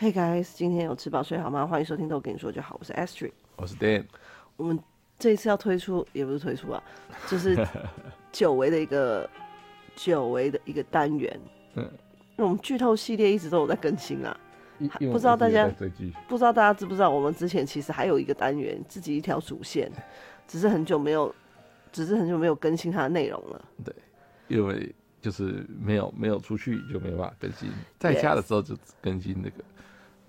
Hey guys，今天有吃饱睡好吗？欢迎收听，都跟你说就好。我是 Astrid，我是 Dan。我们这一次要推出，也不是推出啊，就是 久违的一个久违的一个单元。嗯，那我们剧透系列一直都有在更新啊。不知道大家不知道大家知不知道，我们之前其实还有一个单元，自己一条主线，只是很久没有，只是很久没有更新它的内容了。对，因为就是没有没有出去就没办法更新，在家的时候就更新那个。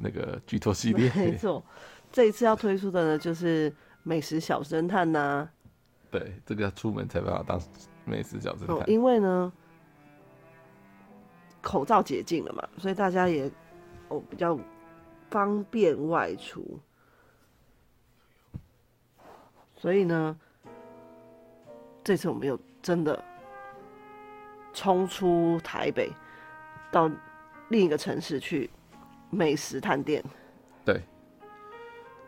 那个剧透系列，没错，这一次要推出的呢，就是美食小侦探呐、啊。对，这个要出门才办法当美食小侦探。哦，因为呢，口罩解禁了嘛，所以大家也哦比较方便外出。所以呢，这次我们又真的冲出台北，到另一个城市去。美食探店，对，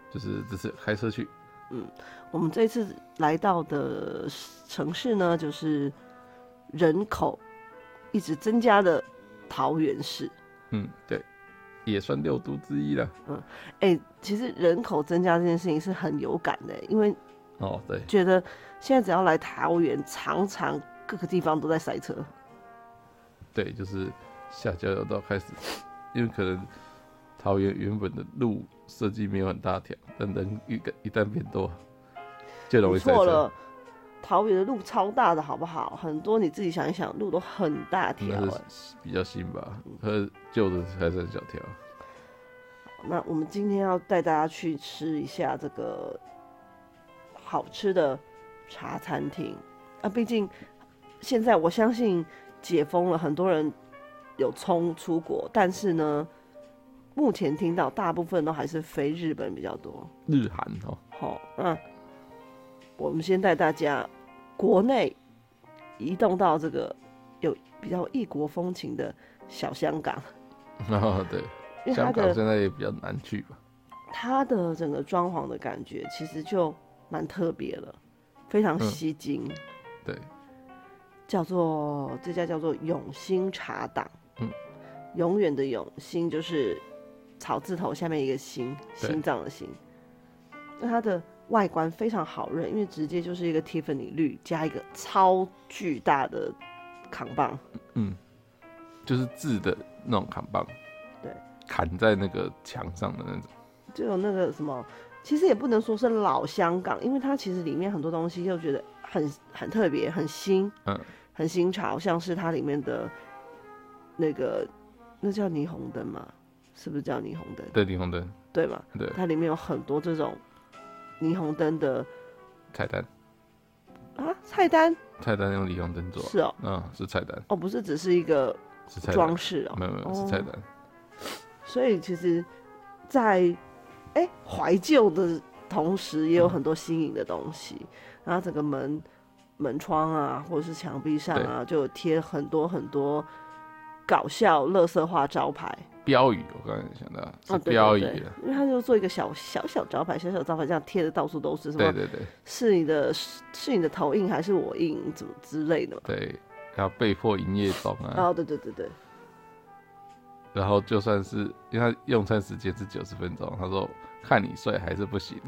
就是这次开车去。嗯，我们这次来到的城市呢，就是人口一直增加的桃园市。嗯，对，也算六都之一了。嗯，哎、欸，其实人口增加这件事情是很有感的，因为哦，对，觉得现在只要来桃园，常常各个地方都在塞车。对，就是下交流道开始，因为可能。桃园原本的路设计没有很大条，但人一个一旦变多，就容易塞车。错了，桃园的路超大的，好不好？很多你自己想一想，路都很大条。比较新吧，和旧的还是很小条。那我们今天要带大家去吃一下这个好吃的茶餐厅啊！毕竟现在我相信解封了，很多人有冲出国，但是呢。目前听到大部分都还是飞日本比较多，日韩哦。好，那我们先带大家国内移动到这个有比较异国风情的小香港。哦，对，香港现在也比较难去吧。它的整个装潢的感觉其实就蛮特别的，非常吸睛。嗯。对，叫做这家叫做永兴茶档。嗯，永远的永兴就是。草字头下面一个心，心脏的心。那它的外观非常好认，因为直接就是一个 Tiffany 绿加一个超巨大的扛棒，嗯，就是字的那种扛棒，对，砍在那个墙上的那种。就有那个什么，其实也不能说是老香港，因为它其实里面很多东西又觉得很很特别、很新，嗯，很新潮，像是它里面的那个那叫霓虹灯嘛。是不是叫霓虹灯？对，霓虹灯，对嘛？对，它里面有很多这种霓虹灯的。菜单啊，菜单，菜单用霓虹灯做，是哦，嗯，是菜单哦，不是只是一个装饰哦，没有没有是菜单，所以其实在，在哎怀旧的同时，也有很多新颖的东西，嗯、然后整个门门窗啊，或者是墙壁上啊，就贴很多很多搞笑、垃圾话招牌。标语，我刚才想到是标语，因为他就做一个小小小招牌，小小招牌这样贴的到处都是，什么？对对对，是你的，是你的头印还是我印，怎么之类的嘛？对，要被迫营业中啊。哦，对对对对。然后就算是因为他用餐时间是九十分钟，他说看你帅还是不行。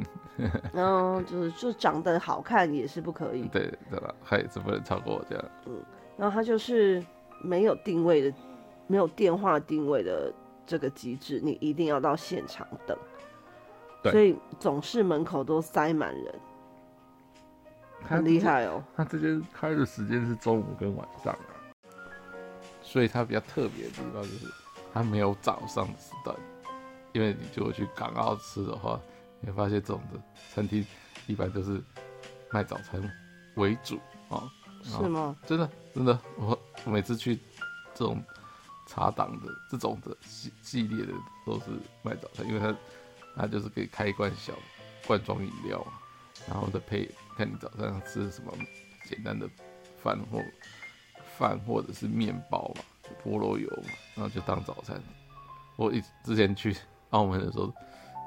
然 后就是就长得好看也是不可以。对，对吧？他也是不能超过我这样。嗯，然后他就是没有定位的，没有电话定位的。这个机制，你一定要到现场等，所以总是门口都塞满人，很厉害哦。他这边开的时间是中午跟晚上啊，所以它比较特别的地方就是它没有早上的时段，因为你如果去港澳吃的话，你会发现这种的餐厅一般都是卖早餐为主啊。是吗？真的真的，我每次去这种。茶档的这种的系系列的都是卖早餐，因为它它就是可以开一罐小罐装饮料，然后再配看你早上吃什么简单的饭或饭或者是面包嘛，菠萝油嘛，然后就当早餐。我一之前去澳门的时候，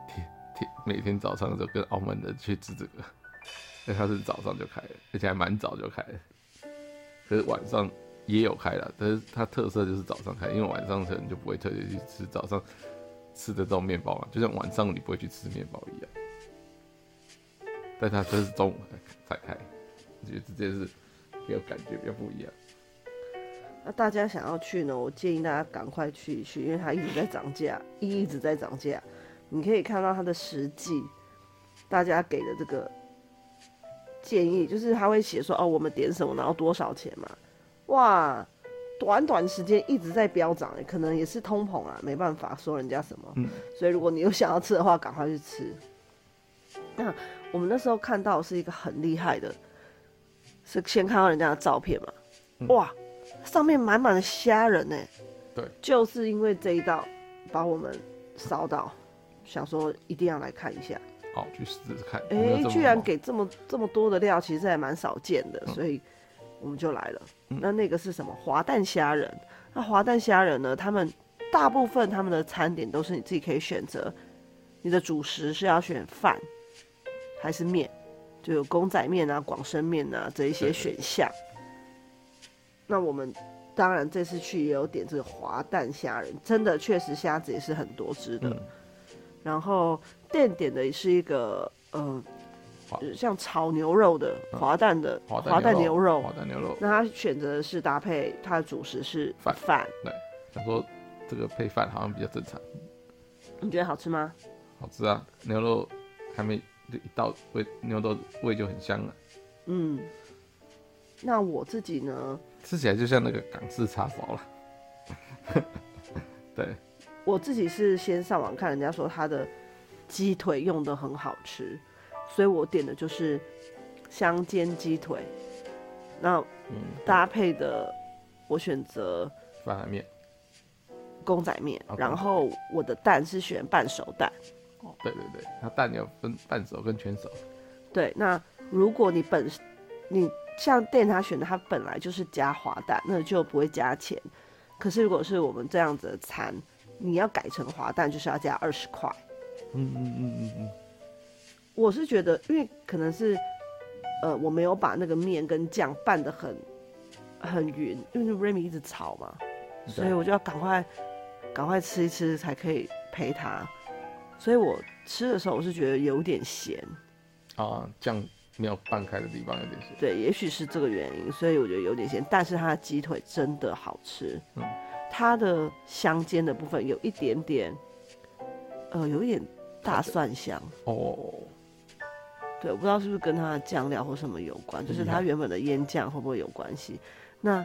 天天每天早上都跟澳门人去吃这个，因为它是早上就开了，而且还蛮早就开了，可是晚上。也有开了，但是它特色就是早上开，因为晚上可能就不会特别去吃早上吃的这种面包嘛，就像晚上你不会去吃面包一样。但它这是中午才开，我觉得这件事比较感觉比较不一样。那大家想要去呢？我建议大家赶快去一去，因为它一直在涨价，一直在涨价。你可以看到它的实际，大家给的这个建议，就是他会写说哦，我们点什么，然后多少钱嘛？哇，短短时间一直在飙涨，可能也是通膨啊，没办法说人家什么。嗯。所以如果你有想要吃的话，赶快去吃。那我们那时候看到是一个很厉害的，是先看到人家的照片嘛？嗯、哇！上面满满的虾仁呢，对，就是因为这一道把我们烧到，想说一定要来看一下，好去试试看。哎、欸，居然给这么这么多的料，其实还蛮少见的，嗯、所以我们就来了。嗯、那那个是什么？滑蛋虾仁。那滑蛋虾仁呢？他们大部分他们的餐点都是你自己可以选择，你的主食是要选饭还是面，就有公仔面啊、广生面啊这一些选项。那我们当然这次去也有点这个滑蛋虾仁，真的确实虾子也是很多只的。嗯、然后店点的是一个嗯、呃，像炒牛肉的滑蛋的滑蛋牛肉，滑蛋牛肉。那他选择的是搭配他的主食是饭饭。对，想说这个配饭好像比较正常。你觉得好吃吗？好吃啊，牛肉还没一到味，牛肉味就很香了。嗯，那我自己呢？吃起来就像那个港式叉烧了，对。我自己是先上网看人家说他的鸡腿用的很好吃，所以我点的就是香煎鸡腿。那搭配的我选择饭和面、公仔面，然后我的蛋是选半熟蛋。哦，对对对，它蛋要分半熟跟全熟。对，那如果你本你。像店他选的，他本来就是加滑蛋，那就不会加钱。可是如果是我们这样子的餐，你要改成滑蛋，就是要加二十块。嗯嗯嗯嗯嗯。我是觉得，因为可能是，呃，我没有把那个面跟酱拌得很很匀，因为 Remy 一直炒嘛，所以我就要赶快赶快吃一吃才可以陪他。所以我吃的时候，我是觉得有点咸。啊，酱。没有拌开的地方有点咸，对，也许是这个原因，所以我觉得有点咸。但是它的鸡腿真的好吃，嗯，它的香煎的部分有一点点，呃，有一点大蒜香哦。对，我不知道是不是跟它的酱料或什么有关，就是它原本的腌酱会不会有关系？嗯、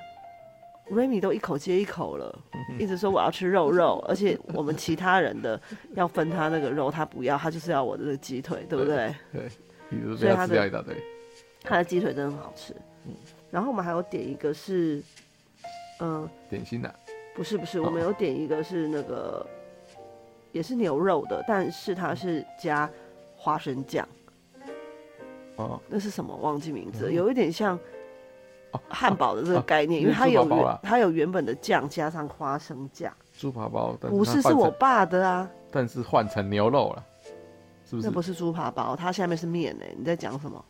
那 Remy 都一口接一口了，一直说我要吃肉肉，而且我们其他人的要分他那个肉，他不要，他就是要我的这个鸡腿，对不对？对。对所以他的他的鸡腿真的很好吃，嗯，然后我们还有点一个是，嗯、呃，点心的，不是不是，我们有点一个是那个，也是牛肉的，但是它是加花生酱，哦，那是什么？忘记名字，有一点像汉堡的这个概念，因为它有它有原本的酱加上花生酱，猪扒包，不是是我爸的啊，但是换成牛肉了。那不是猪扒包，它下面是面呢。你在讲什么？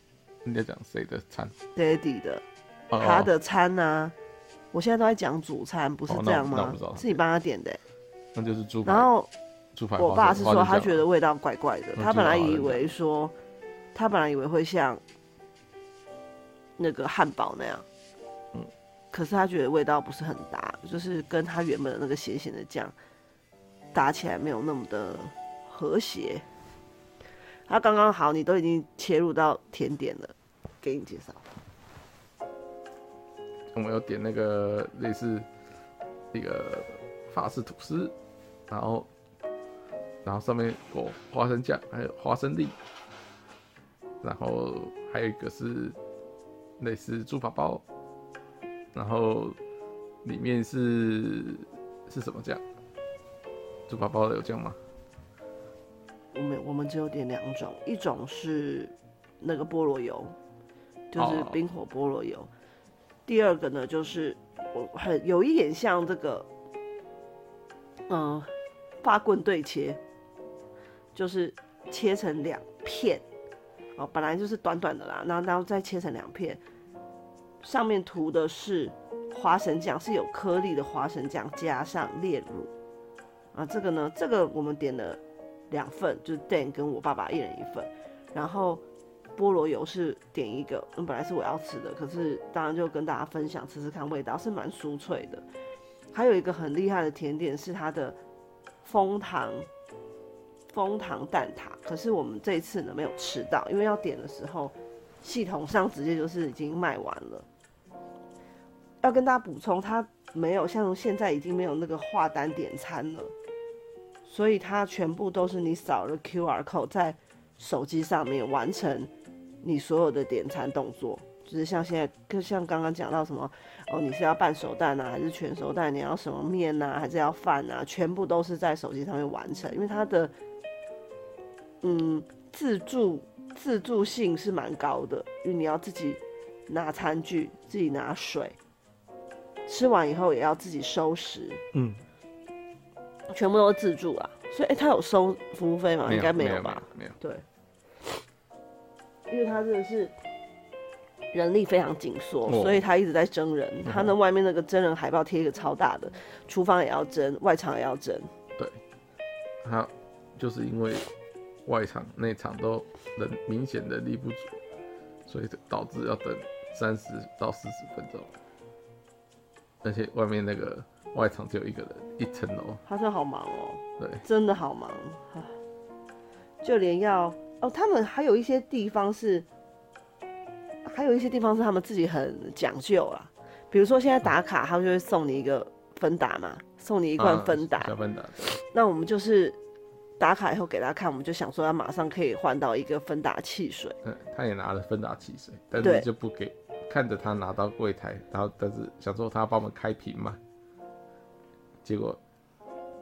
你在讲谁的餐？Daddy 的，他的餐呢？我现在都在讲主餐，不是这样吗？是你帮他点的。那就是猪。然后我爸是说他觉得味道怪怪的，他本来以为说，他本来以为会像那个汉堡那样，嗯，可是他觉得味道不是很搭，就是跟他原本的那个咸咸的酱搭起来没有那么的和谐。他刚刚好，你都已经切入到甜点了，给你介绍。我们有点那个类似一个法式吐司，然后然后上面裹花生酱，还有花生粒，然后还有一个是类似猪扒包，然后里面是是什么酱？猪扒包有酱吗？我们我们只有点两种，一种是那个菠萝油，就是冰火菠萝油。Oh. 第二个呢，就是我很有一点像这个，嗯，发棍对切，就是切成两片，哦，本来就是短短的啦，然后然后再切成两片，上面涂的是花生酱，是有颗粒的花生酱，加上炼乳。啊，这个呢，这个我们点了两份，就是 Dan 跟我爸爸一人一份，然后菠萝油是点一个，嗯，本来是我要吃的，可是当然就跟大家分享吃吃看味道，是蛮酥脆的。还有一个很厉害的甜点是它的蜂糖枫糖蛋挞，可是我们这次呢没有吃到，因为要点的时候系统上直接就是已经卖完了。要跟大家补充，它没有像现在已经没有那个画单点餐了。所以它全部都是你扫了 QR code 在手机上面完成你所有的点餐动作，就是像现在，就像刚刚讲到什么哦，你是要半熟蛋啊，还是全熟蛋？你要什么面啊，还是要饭啊？全部都是在手机上面完成，因为它的嗯自助自助性是蛮高的，因为你要自己拿餐具，自己拿水，吃完以后也要自己收拾，嗯。全部都是自助啊，所以哎、欸，他有收服务费吗？应该没有吧？没有。对，因为他真的是人力非常紧缩，哦、所以他一直在征人。嗯、他那外面那个真人海报贴一个超大的，厨房也要征，外场也要征。对，他就是因为外场内场都人明显的力不足，所以导致要等三十到四十分钟，而且外面那个。外场只有一个人，一层楼。他说好忙哦、喔，对，真的好忙，就连要哦，他们还有一些地方是，还有一些地方是他们自己很讲究啦。比如说现在打卡，他们就会送你一个芬达嘛，送你一罐芬达。小芬达。那我们就是打卡以后给他看，我们就想说他马上可以换到一个芬达汽水。嗯，他也拿了芬达汽水，但是就不给，看着他拿到柜台，然后但是想说他要帮我们开瓶嘛。结果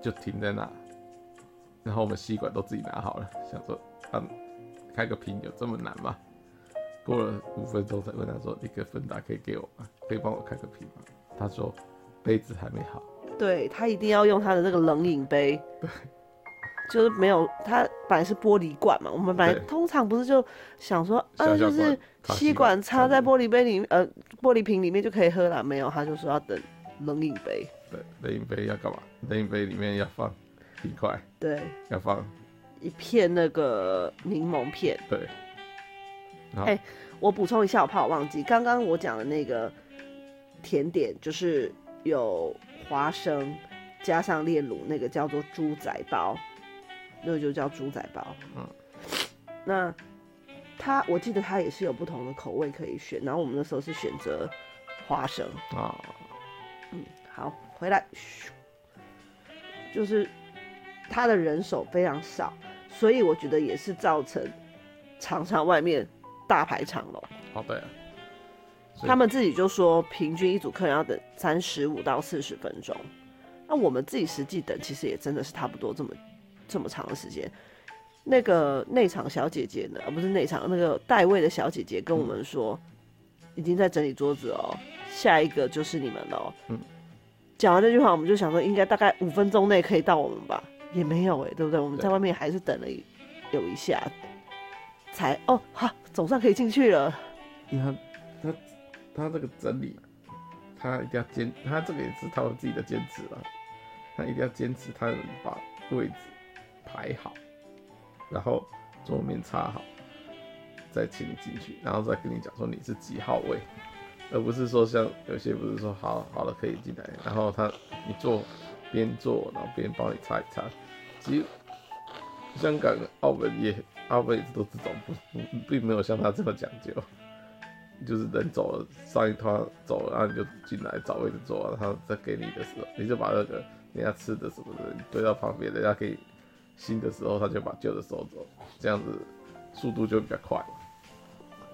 就停在那，然后我们吸管都自己拿好了，想说嗯，开个瓶有这么难吗？过了五分钟才问他说：“一个芬达可以给我吗？可以帮我开个瓶吗？”他说：“杯子还没好。”对，他一定要用他的那个冷饮杯，对，就是没有，它本来是玻璃罐嘛，我们本来通常不是就想说啊，就是吸管插在玻璃杯里面，呃，玻璃瓶里面就可以喝了，没有，他就说要等冷饮杯。对，冷饮杯要干嘛？冷饮杯里面要放冰块，对，要放一片那个柠檬片。对。哎、欸，我补充一下，我怕我忘记，刚刚我讲的那个甜点就是有花生加上炼乳，那个叫做猪仔包，那个就叫猪仔包。嗯。那它，我记得它也是有不同的口味可以选，然后我们那时候是选择花生啊。嗯，好。回来，就是他的人手非常少，所以我觉得也是造成常常外面大排长龙。哦，对啊，他们自己就说平均一组客人要等三十五到四十分钟，那我们自己实际等其实也真的是差不多这么这么长的时间。那个内场小姐姐呢，而不是内场那个代位的小姐姐跟我们说，嗯、已经在整理桌子哦，下一个就是你们喽。嗯。讲完这句话，我们就想说，应该大概五分钟内可以到我们吧，也没有哎、欸，对不对？我们在外面还是等了有一下，才哦，好，总算可以进去了。因为他他他这个整理，他一定要坚，他这个也是他们自己的坚持了，他一定要坚持，他能把位置排好，然后桌面插好，再请你进去，然后再跟你讲说你是几号位。而不是说像有些不是说好好了可以进来，然后他你坐边坐，然后边帮你擦一擦。其实香港、澳门也澳门也是都这种，不并没有像他这么讲究，就是人走了上一团走，然后你就进来找位置坐，然后再给你的时候，你就把那个人家吃的什么的堆到旁边，人家可以新的时候他就把旧的收走，这样子速度就比较快。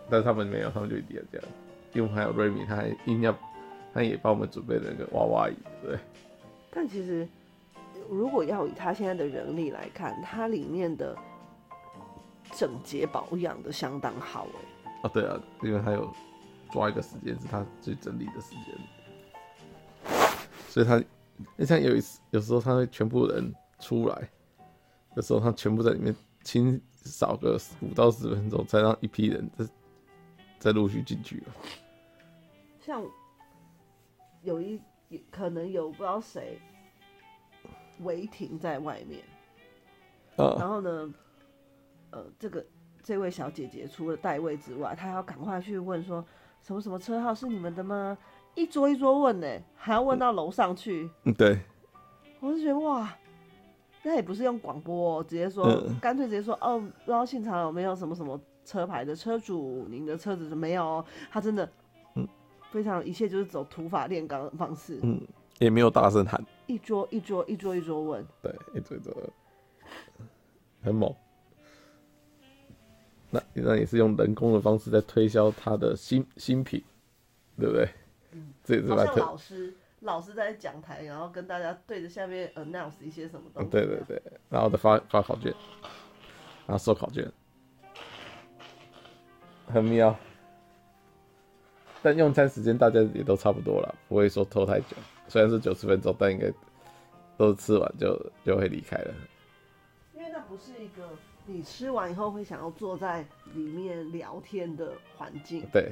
但是他们没有，他们就一定要这样。因为还有瑞米，他还硬要，他也帮我们准备了那个娃娃椅，对。但其实，如果要以他现在的人力来看，它里面的整洁保养的相当好哎。哦，对啊，因为他有抓一个时间是他最整理的时间，所以他，你像有一次，有时候他会全部人出来，有时候他全部在里面清扫个五到十分钟，才让一批人再再陆续进去了。像有一可能有不知道谁违停在外面。啊、然后呢，呃，这个这位小姐姐除了代位之外，她还要赶快去问说，什么什么车号是你们的吗？一桌一桌问呢，还要问到楼上去。嗯，对。我就觉得哇，那也不是用广播、喔，直接说，干、嗯、脆直接说哦，不知道现场有没有什么什么车牌的车主，您的车子没有、喔？他真的，嗯，非常一切就是走土法炼钢的方式，嗯，也没有大声喊，一桌一桌一桌一桌问，对，一桌一桌，很猛。那那也是用人工的方式在推销他的新新品，对不对？嗯，这也是好像老师。老师在讲台，然后跟大家对着下面 announce 一些什么东西。对对对，然后再发发考卷，然后收考卷，很妙。但用餐时间大家也都差不多了，不会说拖太久。虽然是九十分钟，但应该都吃完就就会离开了。因为那不是一个你吃完以后会想要坐在里面聊天的环境。对。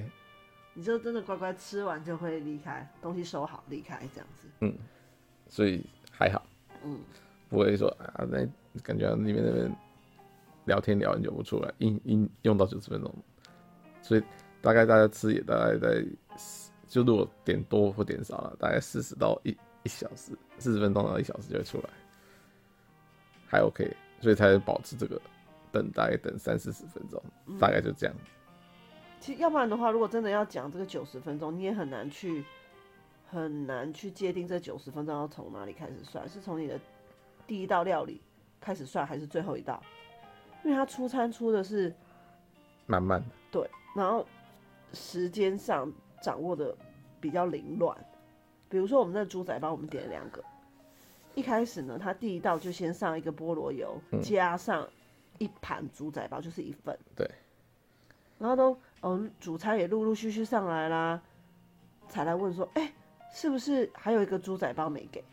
你就真的乖乖吃完就会离开，东西收好离开这样子。嗯，所以还好。嗯，不会说啊，那感觉里面那边聊天聊很久不出来，应应用到九十分钟，所以大概大家吃也大概在，就如果点多或点少了，大概四十到一一小时，四十分钟到一小时就会出来，还 OK，所以才能保持这个等待等三四十分钟，嗯，大概就这样。其实要不然的话，如果真的要讲这个九十分钟，你也很难去很难去界定这九十分钟要从哪里开始算，是从你的第一道料理开始算，还是最后一道？因为他出餐出的是慢慢的，对，然后时间上掌握的比较凌乱。比如说我们那猪仔包，我们点了两个，一开始呢，他第一道就先上一个菠萝油，嗯、加上一盘猪仔包，就是一份，对，然后都。哦，主餐也陆陆续续上来啦，才来问说，哎、欸，是不是还有一个猪仔包没给？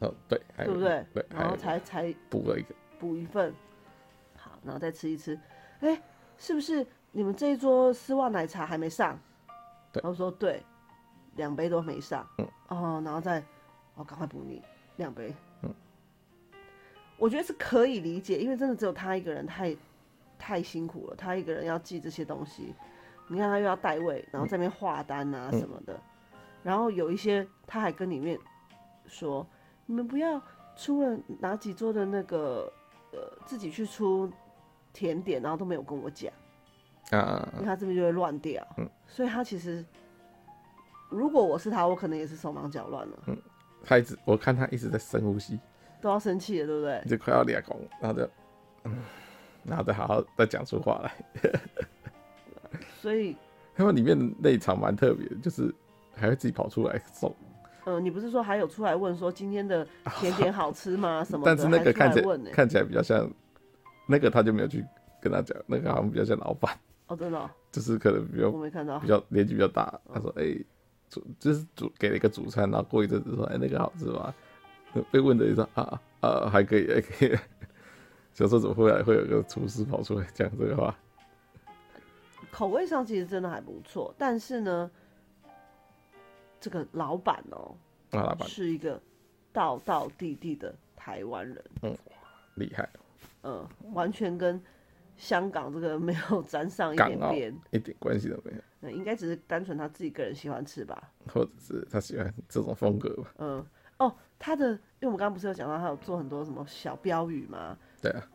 哦，对，对不对？对，然后才才补了一个，补一份。好，然后再吃一吃，哎、欸，是不是你们这一桌丝袜奶茶还没上？对，然后说对，两杯都没上。嗯，哦，然后再，我、哦、赶快补你两杯。嗯，我觉得是可以理解，因为真的只有他一个人太太辛苦了，他一个人要记这些东西。你看他又要代位，然后在那边画单啊什么的，嗯，然后有一些他还跟里面说，你们不要出了哪几桌的那个呃自己去出甜点，然后都没有跟我讲。啊，因为他这边就会乱掉，嗯，所以他其实如果我是他，我可能也是手忙脚乱了，嗯，他一直我看他一直在深呼吸，都要生气了，对不对？就快要裂口，然后就嗯，然后再好好再讲出话来。所以他们里面那一场蛮特别的，就是还会自己跑出来送。嗯、呃，你不是说还有出来问说今天的甜点好吃吗？什么？但是那个看起来、欸、看起来比较像那个，他就没有去跟他讲。那个好像比较像老板哦，真的、哦，就是可能比较我没看到，比较年纪比较大。他说：“哎、欸，主就是主给了一个主餐，然后过一阵子说：哎、欸，那个好吃吗？” 被问的就说：“啊啊，还可以，还可以。”小时候怎么会来会有个厨师跑出来讲这个话？口味上其实真的还不错，但是呢，这个老板哦、喔，老板。是一个道道地地的台湾人，嗯，厉害，嗯，完全跟香港这个没有沾上一点边，一点关系都没有，嗯，应该只是单纯他自己个人喜欢吃吧，或者是他喜欢这种风格吧，嗯，哦，他的，因为我们刚刚不是有讲到他有做很多什么小标语吗？对啊。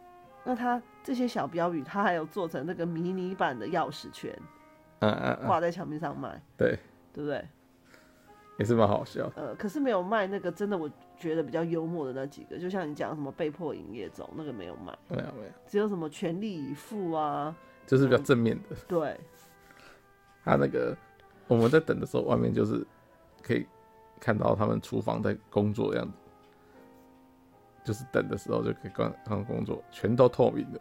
那他这些小标语，他还有做成那个迷你版的钥匙圈，嗯嗯，挂在墙壁上卖，对，对不对？也是蛮好笑。呃，可是没有卖那个真的，我觉得比较幽默的那几个，就像你讲什么被迫营业中那个没有卖，没有没有，只有什么全力以赴啊，就是比较正面的。嗯、对，他那个我们在等的时候，外面就是可以看到他们厨房在工作的样子。就是等的时候就可以看看工作，全都透明的。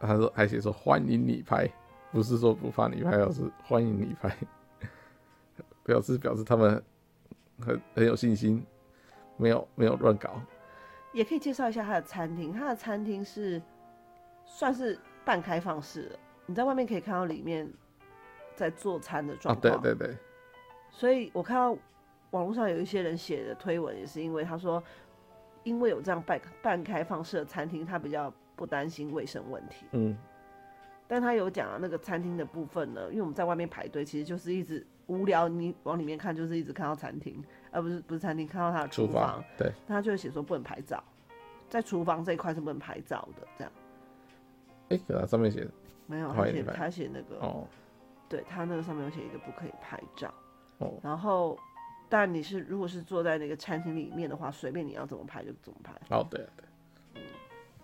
他说还写说欢迎你拍，不是说不怕你拍，而是欢迎你拍，表示表示他们很很有信心，没有没有乱搞。也可以介绍一下他的餐厅，他的餐厅是算是半开放式的，你在外面可以看到里面在做餐的状况。啊，对对对。所以我看到网络上有一些人写的推文，也是因为他说。因为有这样半半开放式的餐厅，他比较不担心卫生问题。嗯，但他有讲啊，那个餐厅的部分呢，因为我们在外面排队，其实就是一直无聊，你往里面看就是一直看到餐厅，而不是不是餐厅，看到他的厨房，房。对，他就会写说不能拍照，在厨房这一块是不能拍照的，这样。哎、欸，可他上面写没有，他写他写那个哦，对他那个上面有写一个不可以拍照哦，然后。但你是如果是坐在那个餐厅里面的话，随便你要怎么拍就怎么拍。哦，对对，嗯，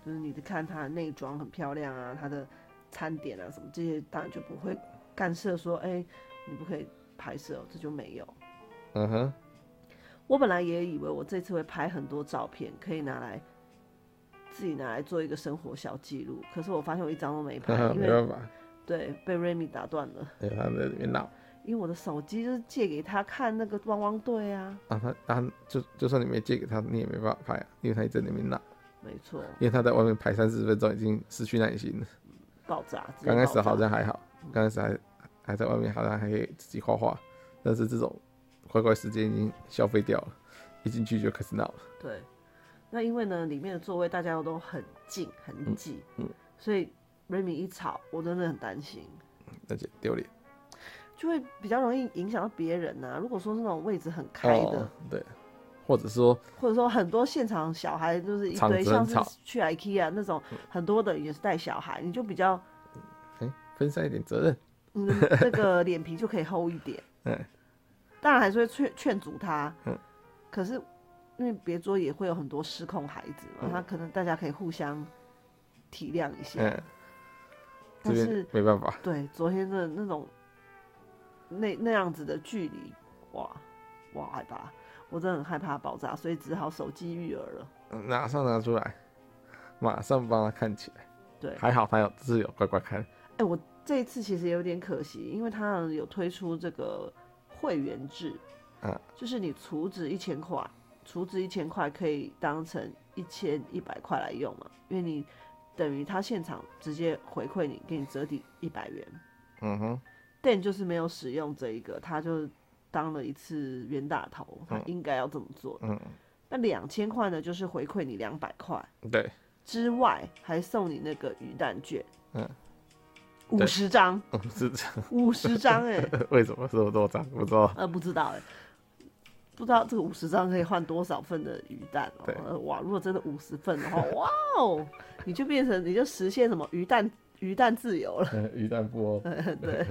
就是你的看它的内装很漂亮啊，它的餐点啊什么这些，当然就不会干涉说，哎、欸，你不可以拍摄，这就没有。嗯哼，我本来也以为我这次会拍很多照片，可以拿来自己拿来做一个生活小记录，可是我发现我一张都没拍，因为没办法，对，被 Remy 打断了。对，他在里面闹。因为我的手机就是借给他看那个汪汪队啊，啊，他他就就算你没借给他，你也没办法拍啊，因为他一直在里面闹。没错，因为他在外面排三十分钟，已经失去耐心了。爆炸！刚开始好像还好，刚开始还还在外面，好像还可以自己画画，但是这种乖乖时间已经消费掉了，一进去就开始闹了。对，那因为呢，里面的座位大家都很近很挤，嗯，嗯，所以 Remy 一吵，我真的很担心，而且丢脸。就会比较容易影响到别人呐、啊。如果说是那种位置很开的，哦、对，或者说，或者说很多现场小孩就是一堆，像是去 IKEA 那种很多的也是带小孩，你就比较，哎，分散一点责任，嗯，那个脸皮就可以厚一点。嗯，当然还是会劝劝阻他。嗯，可是因为别桌也会有很多失控孩子嘛，他可能大家可以互相体谅一下。嗯，但是没办法。对，昨天的那种。那那样子的距离，哇，哇害怕，我真的很害怕爆炸，所以只好手机育儿了。马上拿出来，马上帮他看起来。对，还好他有自有乖乖看。哎、欸，我这一次其实有点可惜，因为他有推出这个会员制，啊，就是你储值一千块，储值一千块可以当成一千一百块来用嘛，因为你等于他现场直接回馈你，给你折抵一百元。嗯哼。但就是没有使用这一个，他就当了一次冤大头，他应该要这么做。嗯，那两千块呢，就是回馈你两百块，对，之外还送你那个鱼蛋券，嗯，五十张，五十张，五十张，哎，为什么这么多张？不知道，呃，不知道，哎，不知道这个五十张可以换多少份的鱼蛋哦？呃，哇，如果真的五十份的话，哇哦，你就变成你就实现什么鱼蛋？鱼蛋自由了，鱼蛋不哦，对，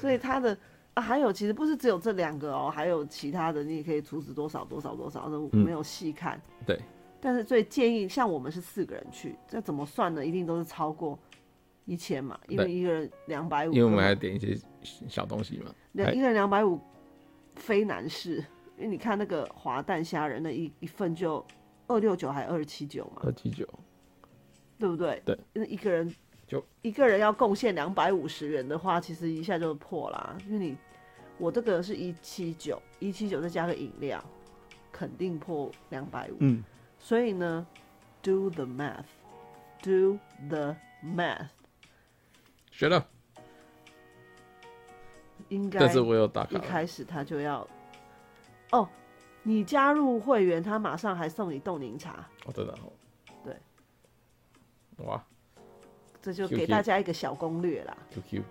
所以它的啊，还有其实不是只有这两个哦，还有其他的，你也可以阻止多少多少多少，都没有细看。嗯。对，但是最建议，像我们是四个人去，这怎么算呢？一定都是超过一千嘛，因为一个人两百五，因为我们还点一些小东西嘛，两一个人两百五非难事，因为你看那个滑蛋虾仁的一一份就二六九还二十七九嘛，二七九。对不对？对，因为一个人就一个人要贡献两百五十元的话，其实一下就破啦。因为你我这个是一七九，一七九再加个饮料，肯定破两百五。嗯，所以呢，do the math，do the math，学了。应该，但是我有打卡。一开始他就要，哦，你加入会员，他马上还送你冻柠茶。哦，真的哦。哇，这就给大家一个小攻略啦。QQ，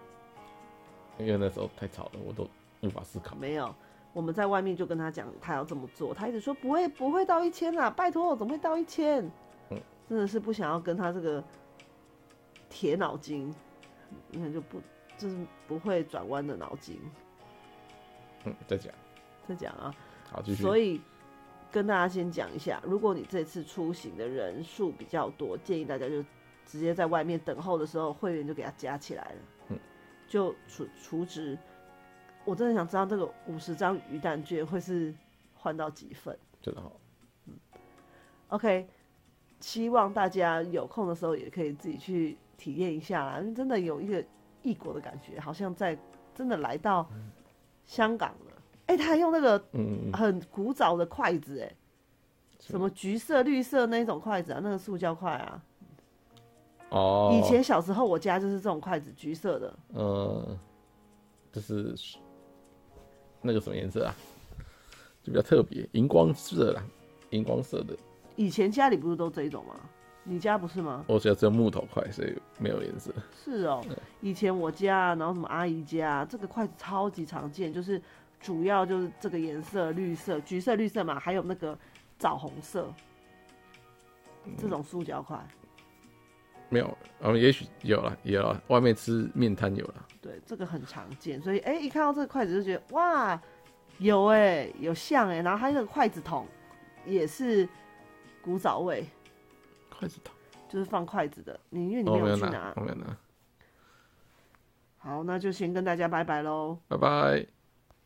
因为那时候太吵了，我都无法思考。没有，我们在外面就跟他讲，他要这么做，他一直说不会，不会到一千啦，拜托，怎么会到一千？嗯，真的是不想要跟他这个铁脑筋，你看就不就是不会转弯的脑筋。嗯，再讲，再讲啊。好，继续。所以。跟大家先讲一下，如果你这次出行的人数比较多，建议大家就直接在外面等候的时候，会员就给他加起来了。嗯，就除除值。我真的想知道这个五十张鱼蛋券会是换到几份？真的好。嗯。OK，希望大家有空的时候也可以自己去体验一下啦，因为真的有一个异国的感觉，好像在真的来到香港了。哎、欸，他还用那个很古早的筷子，哎，什么橘色、绿色那种筷子啊，那个塑胶筷啊。哦。以前小时候我家就是这种筷子，橘色的。呃，就是那个什么颜色啊？就比较特别，荧光色啦。荧光色的。以前家里不是都这一种吗？你家不是吗？我家只有木头筷，所以没有颜色。是哦，以前我家，然后什么阿姨家，这个筷子超级常见，就是主要就是这个颜色，绿色、橘色、绿色嘛，还有那个枣红色，这种塑胶筷。没有，嗯也许有了，有了，外面吃面摊有了。对，这个很常见，所以哎、欸，一看到这个筷子就觉得哇，有哎、欸，有像哎、欸，然后它那个筷子筒也是古早味。筷子筒就是放筷子的，你因为你没有去拿，我没有拿。好，那就先跟大家拜拜喽，拜拜。